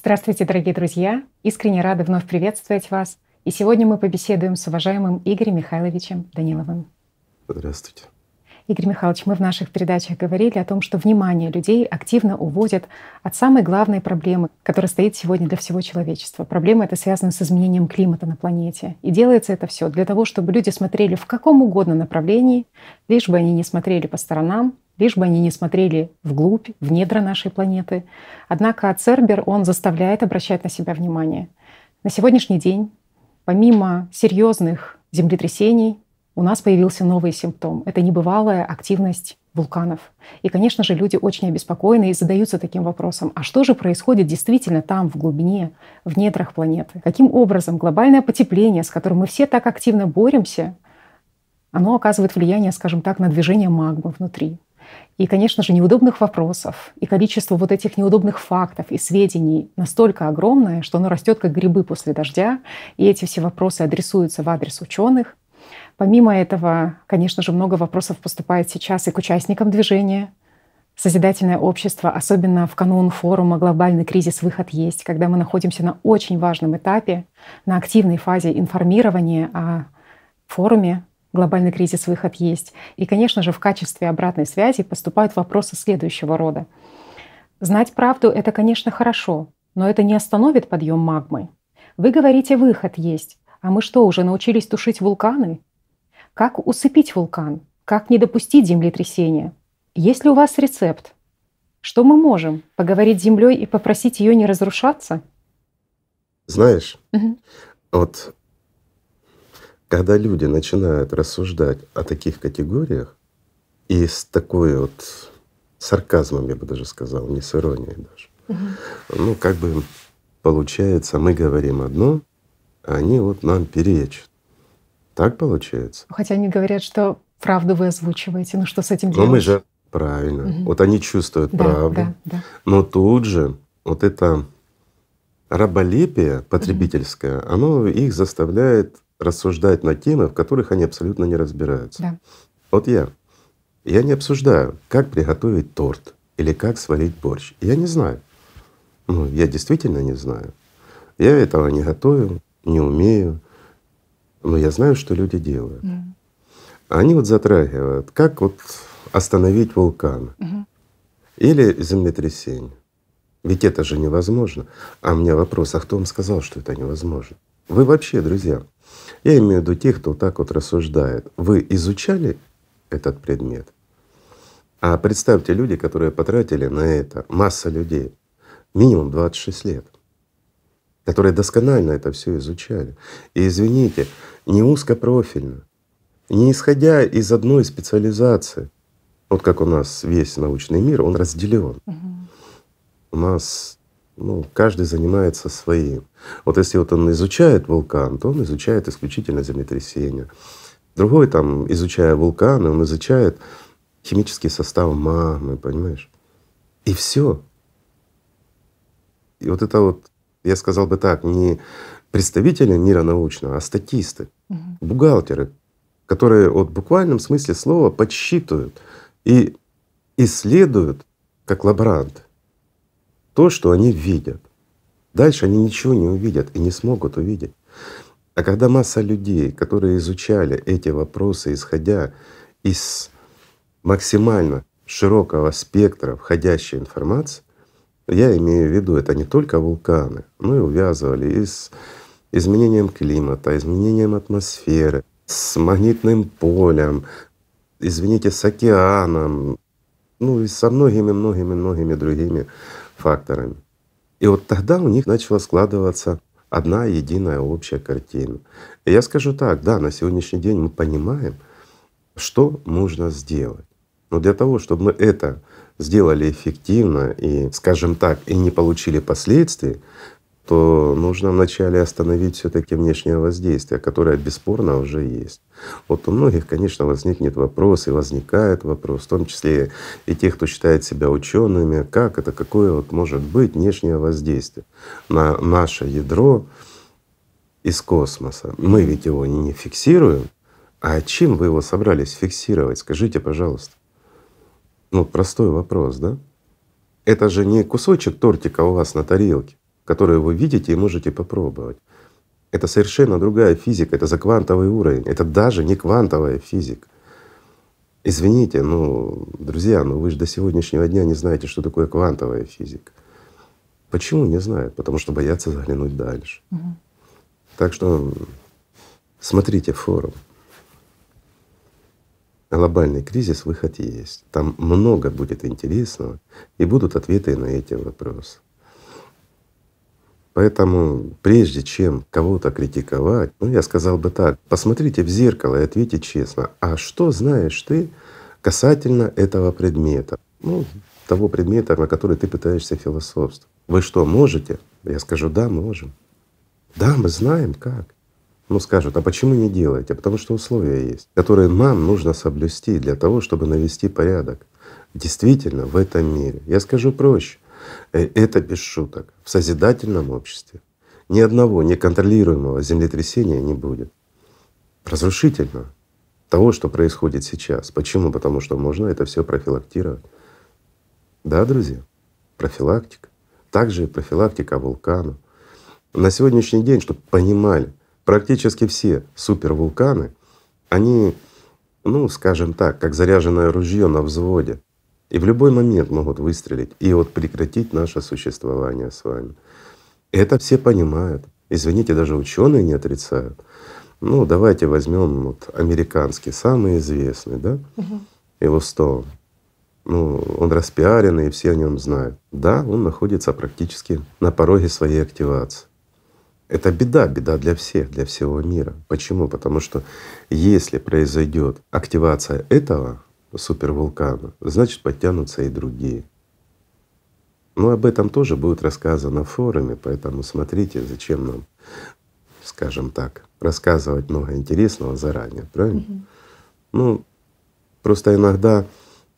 Здравствуйте, дорогие друзья! Искренне рада вновь приветствовать вас. И сегодня мы побеседуем с уважаемым Игорем Михайловичем Даниловым. Здравствуйте. Игорь Михайлович, мы в наших передачах говорили о том, что внимание людей активно уводят от самой главной проблемы, которая стоит сегодня для всего человечества. Проблема эта связана с изменением климата на планете. И делается это все для того, чтобы люди смотрели в каком угодно направлении, лишь бы они не смотрели по сторонам, лишь бы они не смотрели вглубь, в недра нашей планеты. Однако Цербер, он заставляет обращать на себя внимание. На сегодняшний день, помимо серьезных землетрясений, у нас появился новый симптом. Это небывалая активность вулканов. И, конечно же, люди очень обеспокоены и задаются таким вопросом, а что же происходит действительно там, в глубине, в недрах планеты? Каким образом глобальное потепление, с которым мы все так активно боремся, оно оказывает влияние, скажем так, на движение магмы внутри? И, конечно же, неудобных вопросов и количество вот этих неудобных фактов и сведений настолько огромное, что оно растет как грибы после дождя. И эти все вопросы адресуются в адрес ученых, Помимо этого, конечно же, много вопросов поступает сейчас и к участникам движения. Созидательное общество, особенно в канун форума «Глобальный кризис. Выход есть», когда мы находимся на очень важном этапе, на активной фазе информирования о форуме «Глобальный кризис. Выход есть». И, конечно же, в качестве обратной связи поступают вопросы следующего рода. Знать правду — это, конечно, хорошо, но это не остановит подъем магмы. Вы говорите, выход есть. А мы что, уже научились тушить вулканы? Как усыпить вулкан? Как не допустить землетрясения? Есть ли у вас рецепт? Что мы можем? Поговорить с землей и попросить ее не разрушаться? Знаешь, угу. вот когда люди начинают рассуждать о таких категориях и с такой вот сарказмом, я бы даже сказал, не с иронией даже, угу. ну как бы получается, мы говорим одно, а они вот нам перечат. Так получается? Хотя они говорят, что правду вы озвучиваете. Ну что с этим делать? Но мы же правильно. Угу. Вот они чувствуют да, правду. Да, да. Но тут же вот это раболепие потребительское, угу. оно их заставляет рассуждать на темы, в которых они абсолютно не разбираются. Да. Вот я. Я не обсуждаю, как приготовить торт или как сварить борщ. Я не знаю. Ну, я действительно не знаю. Я этого не готовил, не умею. Но я знаю, что люди делают. Mm. Они вот затрагивают, как вот остановить вулкан mm-hmm. или землетрясение. Ведь это же невозможно. А у меня вопрос, а кто вам сказал, что это невозможно? Вы вообще, друзья, я имею в виду тех, кто так вот рассуждает, вы изучали этот предмет? А представьте, люди, которые потратили на это, масса людей, минимум 26 лет которые досконально это все изучали. И извините, не узкопрофильно, не исходя из одной специализации. Вот как у нас весь научный мир, он разделен. Угу. У нас ну, каждый занимается своим. Вот если вот он изучает вулкан, то он изучает исключительно землетрясения. Другой там, изучая вулканы, он изучает химический состав магмы, понимаешь? И все. И вот это вот я сказал бы так, не представители мира научного, а статисты, угу. бухгалтеры, которые вот в буквальном смысле слова подсчитывают и исследуют как лаборанты то, что они видят. Дальше они ничего не увидят и не смогут увидеть. А когда масса людей, которые изучали эти вопросы, исходя из максимально широкого спектра входящей информации, я имею в виду, это не только вулканы, но и увязывали и с изменением климата, изменением атмосферы, с магнитным полем, извините, с океаном, ну и со многими-многими-многими другими факторами. И вот тогда у них начала складываться одна единая общая картина. И я скажу так, да, на сегодняшний день мы понимаем, что нужно сделать. Но для того, чтобы мы это сделали эффективно и, скажем так, и не получили последствий, то нужно вначале остановить все таки внешнее воздействие, которое бесспорно уже есть. Вот у многих, конечно, возникнет вопрос и возникает вопрос, в том числе и тех, кто считает себя учеными, как это, какое вот может быть внешнее воздействие на наше ядро из космоса. Мы ведь его не фиксируем, а чем вы его собрались фиксировать? Скажите, пожалуйста. Ну, простой вопрос, да? Это же не кусочек тортика у вас на тарелке, которые вы видите и можете попробовать. Это совершенно другая физика, это за квантовый уровень, это даже не квантовая физика. Извините, ну, друзья, ну вы же до сегодняшнего дня не знаете, что такое квантовая физика. Почему не знают? Потому что боятся заглянуть дальше. Угу. Так что смотрите форум. Глобальный кризис, выход есть. Там много будет интересного и будут ответы на эти вопросы. Поэтому прежде чем кого-то критиковать, ну я сказал бы так, посмотрите в зеркало и ответьте честно, а что знаешь ты касательно этого предмета? Ну, того предмета, на который ты пытаешься философствовать. Вы что, можете? Я скажу, да, можем. Да, мы знаем как. Ну скажут, а почему не делаете? Потому что условия есть, которые нам нужно соблюсти для того, чтобы навести порядок. Действительно, в этом мире. Я скажу проще. Э, это без шуток. В созидательном обществе ни одного неконтролируемого землетрясения не будет. Разрушительно того, что происходит сейчас. Почему? Потому что можно это все профилактировать. Да, друзья, профилактика. Также и профилактика вулкана. На сегодняшний день, чтобы понимали, практически все супервулканы, они, ну, скажем так, как заряженное ружье на взводе и в любой момент могут выстрелить и вот прекратить наше существование с вами. Это все понимают. Извините, даже ученые не отрицают. Ну, давайте возьмем вот американский, самый известный, да, угу. Ну, он распиаренный, и все о нем знают. Да, он находится практически на пороге своей активации. Это беда, беда для всех, для всего мира. Почему? Потому что если произойдет активация этого супервулкана, значит подтянутся и другие. Но об этом тоже будет рассказано в форуме, поэтому смотрите, зачем нам, скажем так, рассказывать много интересного заранее, правильно? Угу. Ну, просто иногда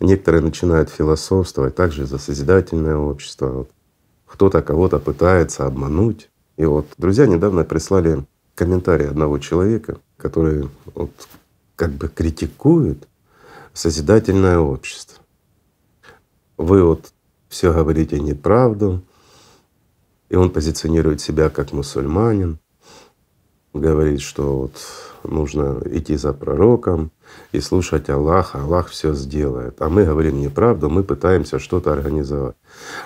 некоторые начинают философствовать также за созидательное общество. Вот кто-то кого-то пытается обмануть. И вот друзья недавно прислали комментарий одного человека, который вот как бы критикует созидательное общество. Вы вот все говорите неправду, и он позиционирует себя как мусульманин, говорит, что вот нужно идти за пророком и слушать Аллаха, Аллах все сделает. А мы говорим неправду, мы пытаемся что-то организовать.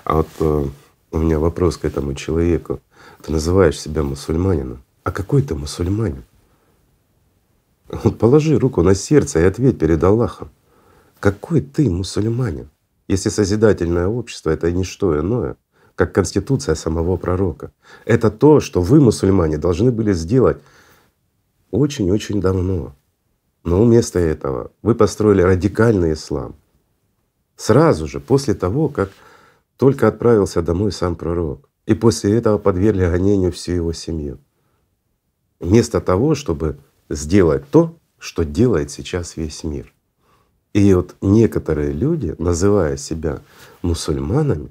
А вот э, у меня вопрос к этому человеку. Ты называешь себя мусульманином. А какой ты мусульманин? Вот положи руку на сердце и ответь перед Аллахом. Какой ты мусульманин, если созидательное общество — это не что иное, как конституция самого пророка. Это то, что вы, мусульмане, должны были сделать очень-очень давно. Но вместо этого вы построили радикальный ислам. Сразу же, после того, как только отправился домой сам пророк. И после этого подвергли гонению всю его семью. Вместо того, чтобы сделать то, что делает сейчас весь мир. И вот некоторые люди, называя себя мусульманами,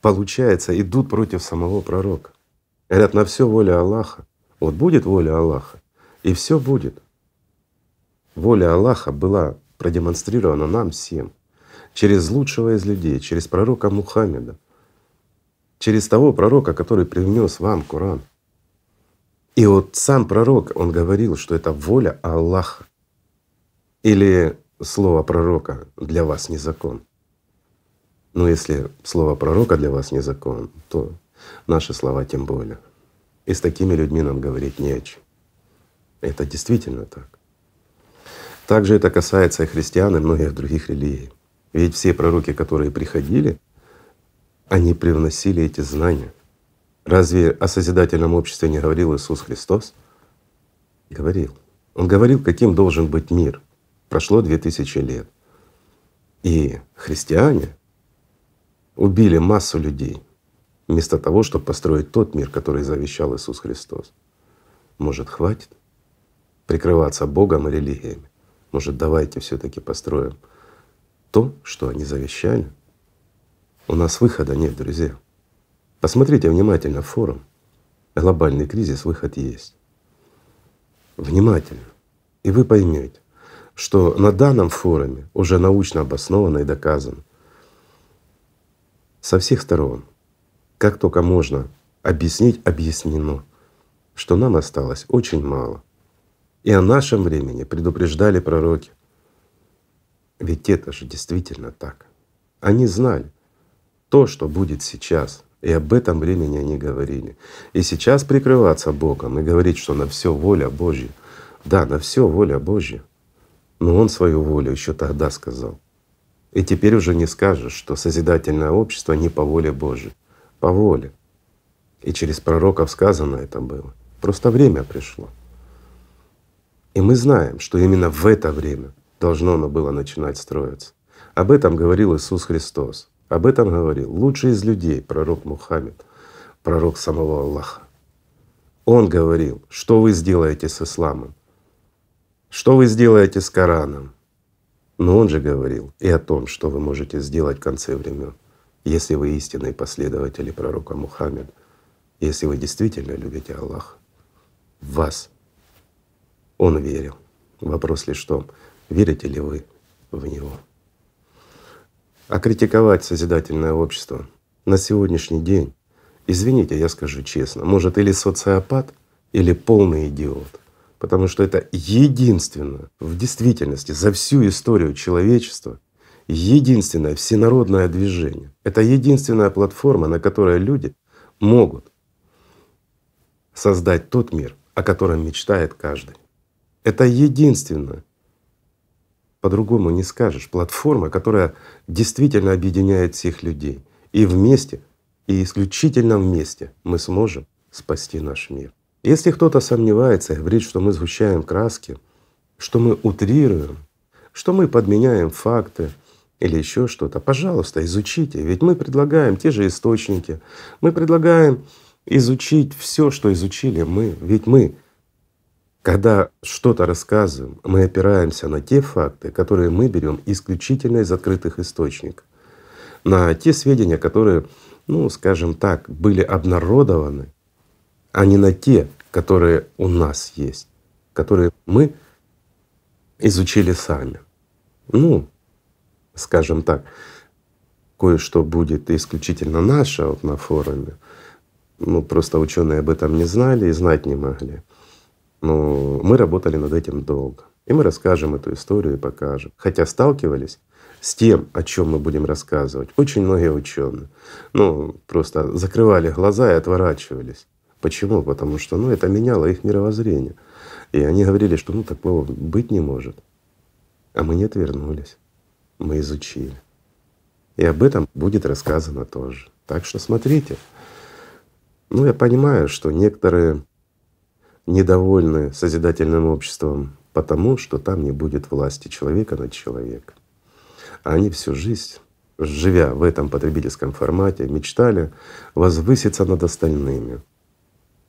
получается, идут против самого пророка. Говорят, на все воля Аллаха. Вот будет воля Аллаха, и все будет. Воля Аллаха была продемонстрирована нам всем через лучшего из людей, через пророка Мухаммеда, через того пророка, который привнес вам Коран. И вот сам пророк, он говорил, что это воля Аллаха. Или слово пророка для вас не закон? Но если слово пророка для вас не закон, то наши слова тем более. И с такими людьми нам говорить не о чем. Это действительно так. Также это касается и христиан, и многих других религий. Ведь все пророки, которые приходили, они привносили эти знания. Разве о созидательном обществе не говорил Иисус Христос? Говорил. Он говорил, каким должен быть мир — Прошло две тысячи лет. И христиане убили массу людей вместо того, чтобы построить тот мир, который завещал Иисус Христос. Может, хватит прикрываться Богом и религиями? Может, давайте все таки построим то, что они завещали? У нас выхода нет, друзья. Посмотрите внимательно форум. Глобальный кризис, выход есть. Внимательно. И вы поймете, что на данном форуме уже научно обосновано и доказано со всех сторон как только можно объяснить, объяснено, что нам осталось очень мало. И о нашем времени предупреждали пророки. Ведь это же действительно так. Они знали то, что будет сейчас, и об этом времени они говорили. И сейчас прикрываться Богом и говорить, что на все воля Божья. Да, на все воля Божья. Но Он свою волю еще тогда сказал. И теперь уже не скажешь, что созидательное общество не по воле Божьей, по воле. И через пророков сказано это было. Просто время пришло. И мы знаем, что именно в это время должно оно было начинать строиться. Об этом говорил Иисус Христос. Об этом говорил лучший из людей, пророк Мухаммед, пророк самого Аллаха. Он говорил, что вы сделаете с исламом, что вы сделаете с Кораном. Но он же говорил и о том, что вы можете сделать в конце времен, если вы истинные последователи пророка Мухаммеда, если вы действительно любите Аллаха. В вас он верил. Вопрос лишь в том, верите ли вы в Него. А критиковать созидательное общество на сегодняшний день, извините, я скажу честно, может или социопат, или полный идиот. Потому что это единственное в действительности за всю историю человечества единственное всенародное движение. Это единственная платформа, на которой люди могут создать тот мир, о котором мечтает каждый. Это единственное, по-другому не скажешь, платформа, которая действительно объединяет всех людей. И вместе, и исключительно вместе мы сможем спасти наш мир. Если кто-то сомневается и говорит, что мы сгущаем краски, что мы утрируем, что мы подменяем факты или еще что-то, пожалуйста, изучите. Ведь мы предлагаем те же источники, мы предлагаем изучить все, что изучили мы. Ведь мы когда что-то рассказываем, мы опираемся на те факты, которые мы берем исключительно из открытых источников, на те сведения, которые, ну, скажем так, были обнародованы, а не на те, которые у нас есть, которые мы изучили сами. Ну, скажем так, кое-что будет исключительно наше вот на форуме. Ну, просто ученые об этом не знали и знать не могли. Но мы работали над этим долго. И мы расскажем эту историю и покажем. Хотя сталкивались с тем, о чем мы будем рассказывать, очень многие ученые. Ну, просто закрывали глаза и отворачивались. Почему? Потому что ну, это меняло их мировоззрение. И они говорили, что ну такого быть не может. А мы не отвернулись. Мы изучили. И об этом будет рассказано тоже. Так что смотрите. Ну, я понимаю, что некоторые недовольны созидательным обществом, потому что там не будет власти человека над человеком. А они всю жизнь, живя в этом потребительском формате, мечтали возвыситься над остальными.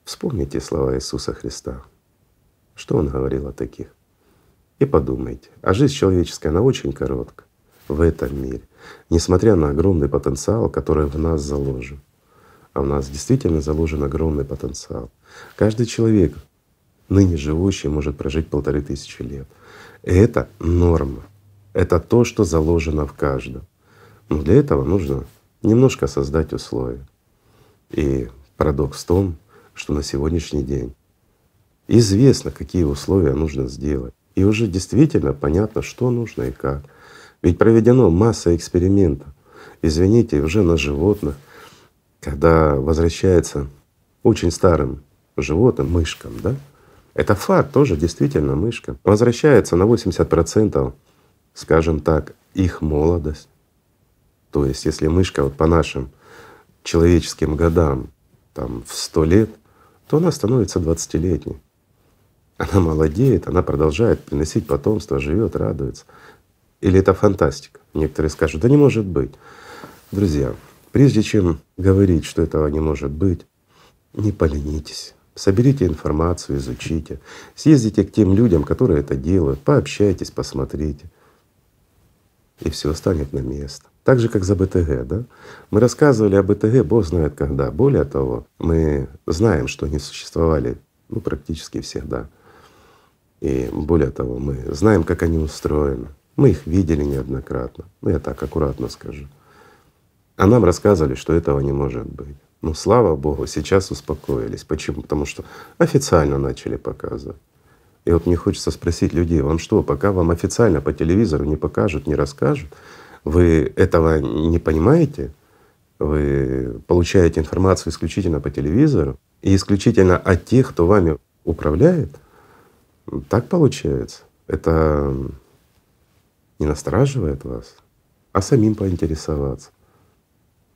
Вспомните слова Иисуса Христа. Что Он говорил о таких? И подумайте, а жизнь человеческая, она очень коротка в этом мире, несмотря на огромный потенциал, который в нас заложен. А у нас действительно заложен огромный потенциал. Каждый человек, ныне живущий, может прожить полторы тысячи лет. это норма. Это то, что заложено в каждом. Но для этого нужно немножко создать условия. И парадокс в том, что на сегодняшний день известно, какие условия нужно сделать. И уже действительно понятно, что нужно и как. Ведь проведено масса экспериментов. Извините, уже на животных, когда возвращается очень старым животным, мышкам, да, это факт тоже, действительно, мышка. Возвращается на 80%, скажем так, их молодость. То есть если мышка вот по нашим человеческим годам там в 100 лет, то она становится 20-летней. Она молодеет, она продолжает приносить потомство, живет, радуется. Или это фантастика? Некоторые скажут, да не может быть. Друзья, прежде чем говорить, что этого не может быть, не поленитесь. Соберите информацию, изучите, съездите к тем людям, которые это делают, пообщайтесь, посмотрите, и все станет на место. Так же, как за БТГ, да? Мы рассказывали о БТГ, Бог знает когда. Более того, мы знаем, что они существовали ну, практически всегда. И более того, мы знаем, как они устроены. Мы их видели неоднократно. Ну, я так аккуратно скажу. А нам рассказывали, что этого не может быть. Ну, слава Богу, сейчас успокоились. Почему? Потому что официально начали показывать. И вот мне хочется спросить людей, вам что, пока вам официально по телевизору не покажут, не расскажут, вы этого не понимаете? Вы получаете информацию исключительно по телевизору и исключительно от тех, кто вами управляет? Так получается. Это не настораживает вас, а самим поинтересоваться,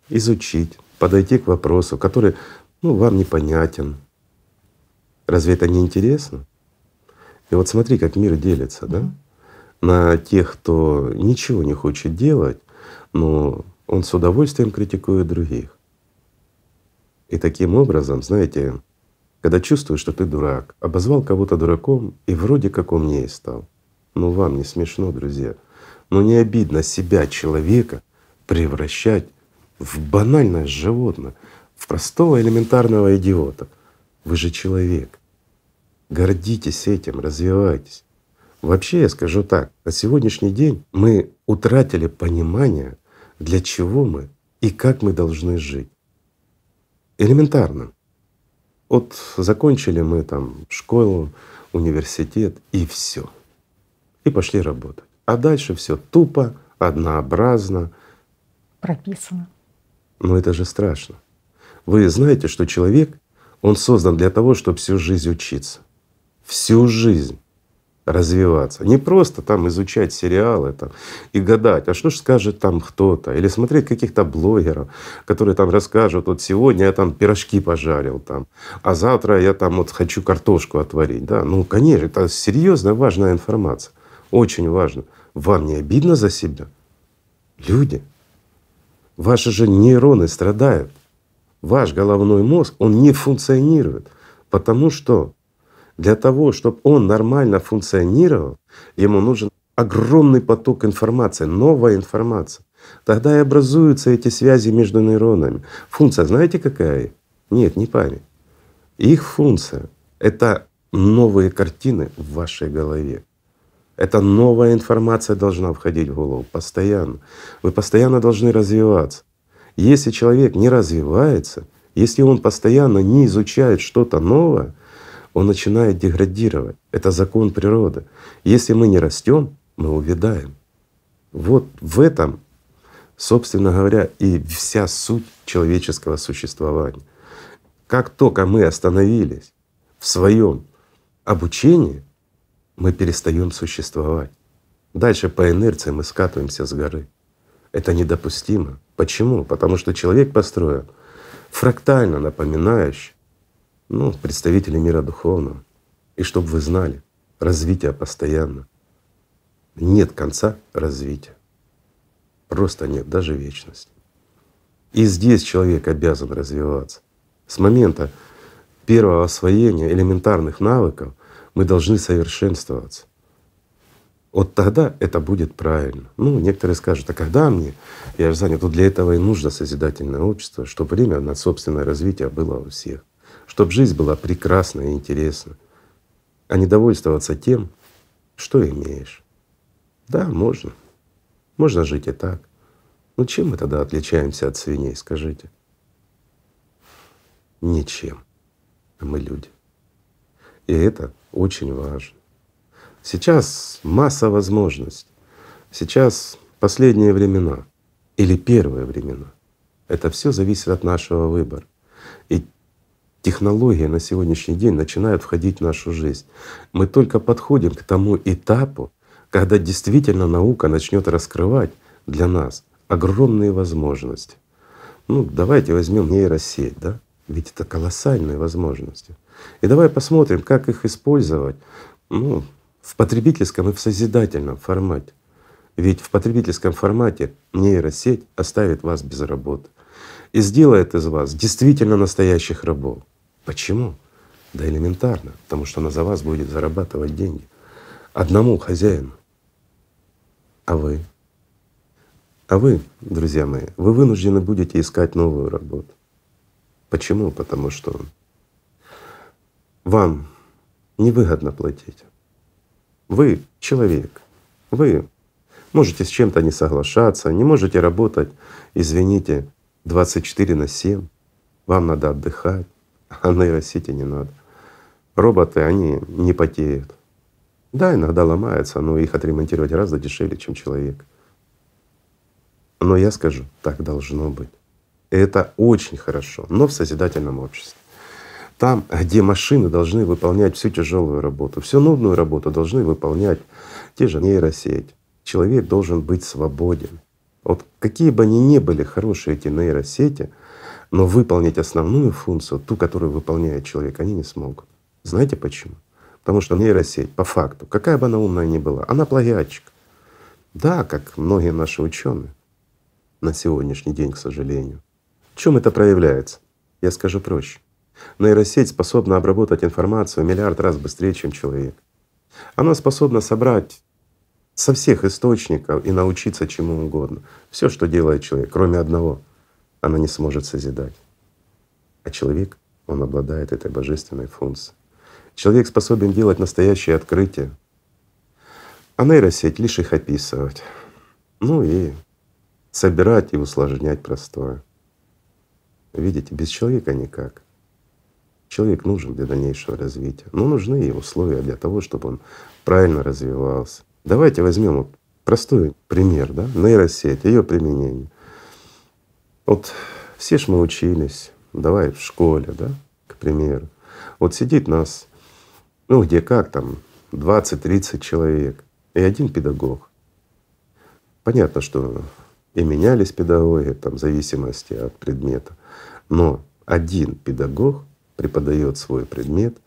изучить, подойти к вопросу, который ну, вам непонятен. Разве это не интересно? И вот смотри, как мир делится, да? На тех, кто ничего не хочет делать, но он с удовольствием критикует других. И таким образом, знаете, когда чувствуешь, что ты дурак, обозвал кого-то дураком и вроде как умнее стал. Ну вам не смешно, друзья. Ну не обидно себя, человека, превращать в банальное животное, в простого элементарного идиота. Вы же человек. Гордитесь этим, развивайтесь. Вообще я скажу так, на сегодняшний день мы утратили понимание, для чего мы и как мы должны жить. Элементарно. Вот закончили мы там школу, университет и все. И пошли работать. А дальше все тупо, однообразно. Прописано. Но это же страшно. Вы знаете, что человек, он создан для того, чтобы всю жизнь учиться. Всю жизнь развиваться. Не просто там изучать сериалы там, и гадать, а что же скажет там кто-то, или смотреть каких-то блогеров, которые там расскажут, вот сегодня я там пирожки пожарил там, а завтра я там вот хочу картошку отварить. Да? Ну, конечно, это серьезная важная информация. Очень важно. Вам не обидно за себя? Люди, ваши же нейроны страдают. Ваш головной мозг, он не функционирует, потому что для того, чтобы он нормально функционировал, ему нужен огромный поток информации, новая информация. Тогда и образуются эти связи между нейронами. Функция знаете какая? Нет, не память. Их функция — это новые картины в вашей голове. Это новая информация должна входить в голову постоянно. Вы постоянно должны развиваться. Если человек не развивается, если он постоянно не изучает что-то новое, он начинает деградировать. Это закон природы. Если мы не растем, мы увядаем. Вот в этом, собственно говоря, и вся суть человеческого существования. Как только мы остановились в своем обучении, мы перестаем существовать. Дальше по инерции мы скатываемся с горы. Это недопустимо. Почему? Потому что человек построен фрактально напоминающий ну, представители мира духовного. И чтобы вы знали, развитие постоянно. Нет конца развития. Просто нет, даже вечности. И здесь человек обязан развиваться. С момента первого освоения элементарных навыков мы должны совершенствоваться. Вот тогда это будет правильно. Ну, некоторые скажут, а когда мне? Я же занят. Вот для этого и нужно созидательное общество, чтобы время на собственное развитие было у всех чтобы жизнь была прекрасна и интересна, а не довольствоваться тем, что имеешь. Да, можно. Можно жить и так. Но чем мы тогда отличаемся от свиней, скажите? Ничем. А мы люди. И это очень важно. Сейчас масса возможностей. Сейчас последние времена или первые времена. Это все зависит от нашего выбора. И технологии на сегодняшний день начинают входить в нашу жизнь. Мы только подходим к тому этапу, когда действительно наука начнет раскрывать для нас огромные возможности. Ну, давайте возьмем нейросеть, да? Ведь это колоссальные возможности. И давай посмотрим, как их использовать ну, в потребительском и в созидательном формате. Ведь в потребительском формате нейросеть оставит вас без работы и сделает из вас действительно настоящих рабов. Почему? Да элементарно, потому что она за вас будет зарабатывать деньги. Одному хозяину. А вы? А вы, друзья мои, вы вынуждены будете искать новую работу. Почему? Потому что вам невыгодно платить. Вы человек, вы можете с чем-то не соглашаться, не можете работать, извините, 24 на 7. вам надо отдыхать, а нейросети не надо. Роботы, они не потеют. Да, иногда ломаются, но их отремонтировать гораздо дешевле, чем человек. Но я скажу, так должно быть. И это очень хорошо, но в созидательном обществе. Там, где машины должны выполнять всю тяжелую работу, всю нудную работу должны выполнять те же нейросети. Человек должен быть свободен. Вот какие бы они ни были хорошие эти нейросети, но выполнить основную функцию, ту, которую выполняет человек, они не смогут. Знаете почему? Потому что нейросеть, по факту, какая бы она умная ни была, она плагиатчик. Да, как многие наши ученые на сегодняшний день, к сожалению. В чем это проявляется? Я скажу проще. Нейросеть способна обработать информацию миллиард раз быстрее, чем человек. Она способна собрать со всех источников и научиться чему угодно. Все, что делает человек, кроме одного, она не сможет созидать. А человек, он обладает этой божественной функцией. Человек способен делать настоящие открытия, а нейросеть лишь их описывать. Ну и собирать и усложнять простое. Видите, без человека никак. Человек нужен для дальнейшего развития, но нужны и условия для того, чтобы он правильно развивался. Давайте возьмем вот простой пример, да, нейросеть, ее применение. Вот все ж мы учились, давай в школе, да, к примеру. Вот сидит нас, ну где как там, 20-30 человек и один педагог. Понятно, что и менялись педагоги там, в зависимости от предмета. Но один педагог преподает свой предмет,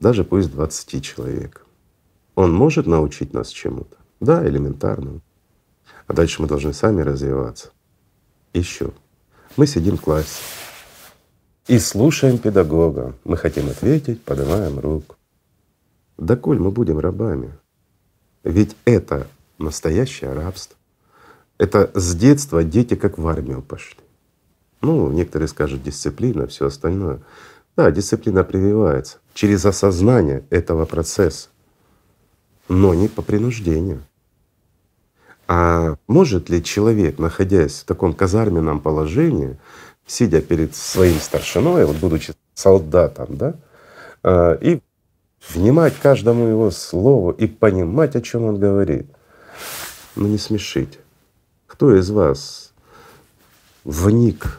даже пусть 20 человек. Он может научить нас чему-то? Да, элементарно. А дальше мы должны сами развиваться. Еще. Мы сидим в классе и слушаем педагога. Мы хотим ответить, поднимаем руку. Да коль мы будем рабами? Ведь это настоящее рабство. Это с детства дети как в армию пошли. Ну, некоторые скажут дисциплина, все остальное. Да, дисциплина прививается через осознание этого процесса, но не по принуждению. А может ли человек, находясь в таком казарменном положении, сидя перед своим старшиной, вот будучи солдатом, да, а, и внимать каждому его слову и понимать, о чем он говорит? Ну не смешите. Кто из вас вник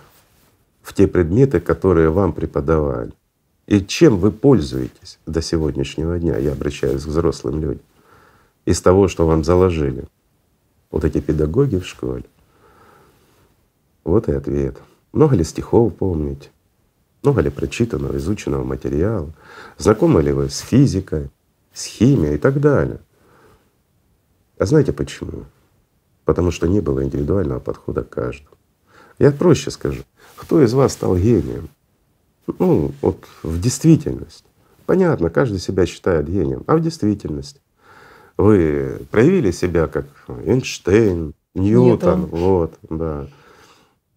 в те предметы, которые вам преподавали? И чем вы пользуетесь до сегодняшнего дня? Я обращаюсь к взрослым людям. Из того, что вам заложили вот эти педагоги в школе. Вот и ответ. Много ли стихов помните? Много ли прочитанного, изученного материала? Знакомы ли вы с физикой, с химией и так далее? А знаете почему? потому что не было индивидуального подхода к каждому. Я проще скажу, кто из вас стал гением? Ну, вот в действительности. Понятно, каждый себя считает гением, а в действительности вы проявили себя как Эйнштейн, Ньютон, Ньютон. вот, да.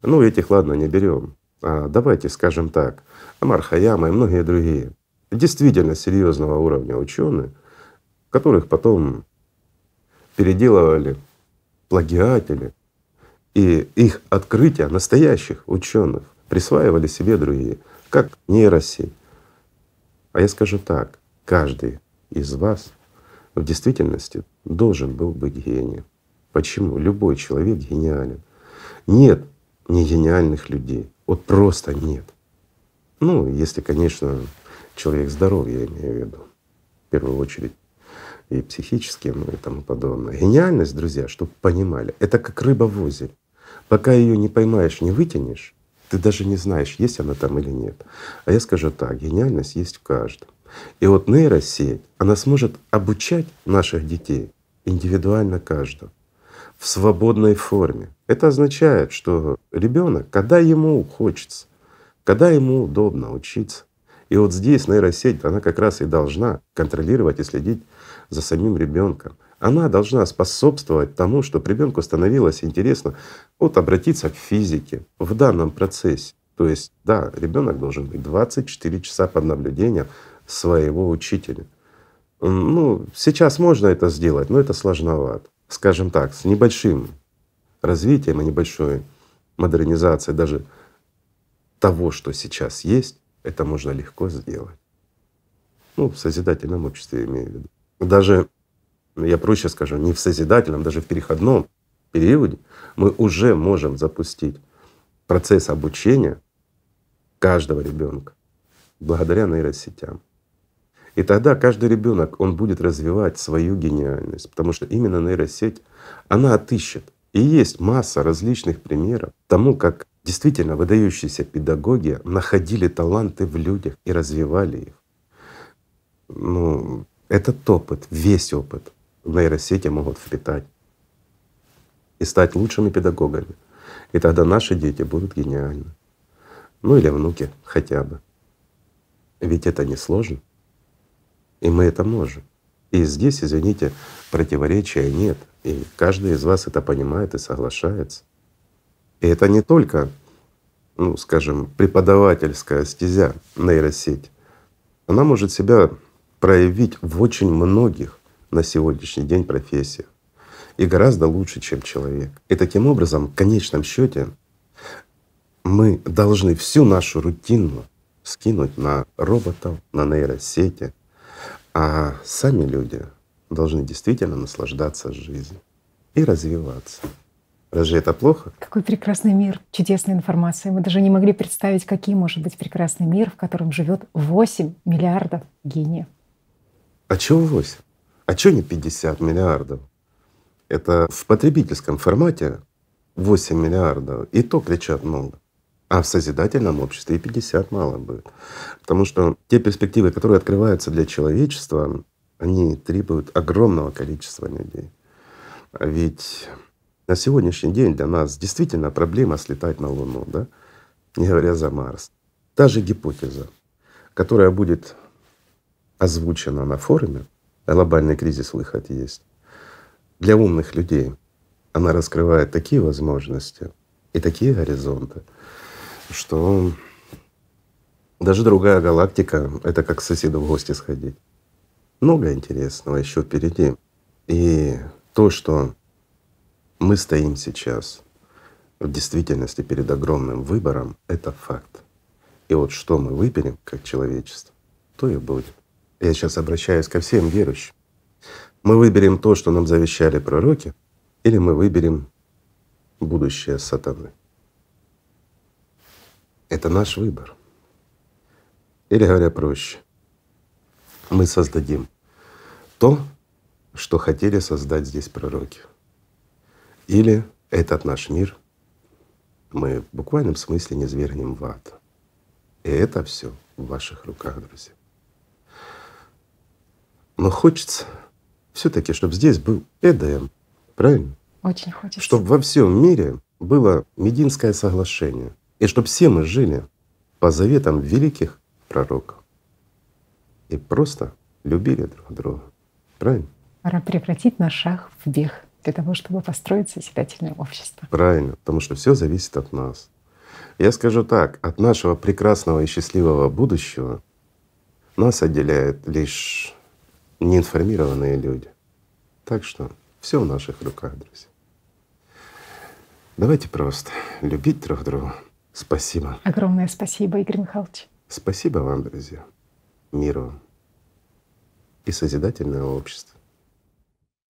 Ну, этих, ладно, не берем. А давайте скажем так, Амар Хаяма и многие другие действительно серьезного уровня ученые, которых потом переделывали плагиатели. И их открытия настоящих ученых присваивали себе другие, как нейросеть. А я скажу так, каждый из вас в действительности должен был быть гением. Почему? Любой человек гениален. Нет не гениальных людей, вот просто нет. Ну, если, конечно, человек здоров, я имею в виду, в первую очередь и психическим и тому подобное. Гениальность, друзья, чтобы понимали, это как рыба в озере. Пока ее не поймаешь, не вытянешь, ты даже не знаешь, есть она там или нет. А я скажу так, гениальность есть в каждом. И вот нейросеть, она сможет обучать наших детей индивидуально каждого в свободной форме. Это означает, что ребенок, когда ему хочется, когда ему удобно учиться, и вот здесь нейросеть, она как раз и должна контролировать и следить за самим ребенком. Она должна способствовать тому, чтобы ребенку становилось интересно вот обратиться к физике в данном процессе. То есть, да, ребенок должен быть 24 часа под наблюдением своего учителя. Ну, сейчас можно это сделать, но это сложновато. Скажем так, с небольшим развитием и небольшой модернизацией даже того, что сейчас есть, это можно легко сделать. Ну, в созидательном обществе имею в виду. Даже, я проще скажу, не в созидательном, даже в переходном периоде мы уже можем запустить процесс обучения каждого ребенка благодаря нейросетям. И тогда каждый ребенок, он будет развивать свою гениальность, потому что именно нейросеть, она отыщет. И есть масса различных примеров тому, как действительно выдающиеся педагоги находили таланты в людях и развивали их. Ну, этот опыт, весь опыт в нейросети могут впитать и стать лучшими педагогами. И тогда наши дети будут гениальны. Ну или внуки хотя бы. Ведь это не сложно. И мы это можем. И здесь, извините, противоречия нет. И каждый из вас это понимает и соглашается. И это не только, ну, скажем, преподавательская стезя нейросеть. Она может себя проявить в очень многих на сегодняшний день профессиях и гораздо лучше, чем человек. И таким образом, в конечном счете, мы должны всю нашу рутину скинуть на роботов, на нейросети, а сами люди должны действительно наслаждаться жизнью и развиваться. Разве это плохо? Какой прекрасный мир, чудесная информация. Мы даже не могли представить, каким может быть прекрасный мир, в котором живет 8 миллиардов гениев. А чего 8? А чего не 50 миллиардов? Это в потребительском формате 8 миллиардов. И то кричат много. А в созидательном обществе и 50 мало будет. Потому что те перспективы, которые открываются для человечества, они требуют огромного количества людей. А ведь на сегодняшний день для нас действительно проблема слетать на Луну, да? не говоря за Марс. Та же гипотеза, которая будет озвучена на форуме, глобальный кризис выход есть, для умных людей она раскрывает такие возможности и такие горизонты, что даже другая галактика — это как к соседу в гости сходить. Много интересного еще впереди. И то, что мы стоим сейчас в действительности перед огромным выбором, это факт. И вот что мы выберем как человечество, то и будет. Я сейчас обращаюсь ко всем верующим. Мы выберем то, что нам завещали пророки, или мы выберем будущее сатаны. Это наш выбор. Или говоря проще, мы создадим то, что хотели создать здесь пророки. Или этот наш мир мы в буквальном смысле не свергнем в ад. И это все в ваших руках, друзья. Но хочется все-таки, чтобы здесь был Эдем, правильно? Очень хочется. Чтобы во всем мире было Мединское соглашение. И чтобы все мы жили по заветам великих пророков и просто любили друг друга. Правильно? Пора превратить наш шаг в бег для того, чтобы построить созидательное общество. Правильно, потому что все зависит от нас. Я скажу так, от нашего прекрасного и счастливого будущего нас отделяет лишь неинформированные люди. Так что все в наших руках, друзья. Давайте просто любить друг друга. Спасибо. Огромное спасибо, Игорь Михайлович. Спасибо вам, друзья. Миру и созидательное общество.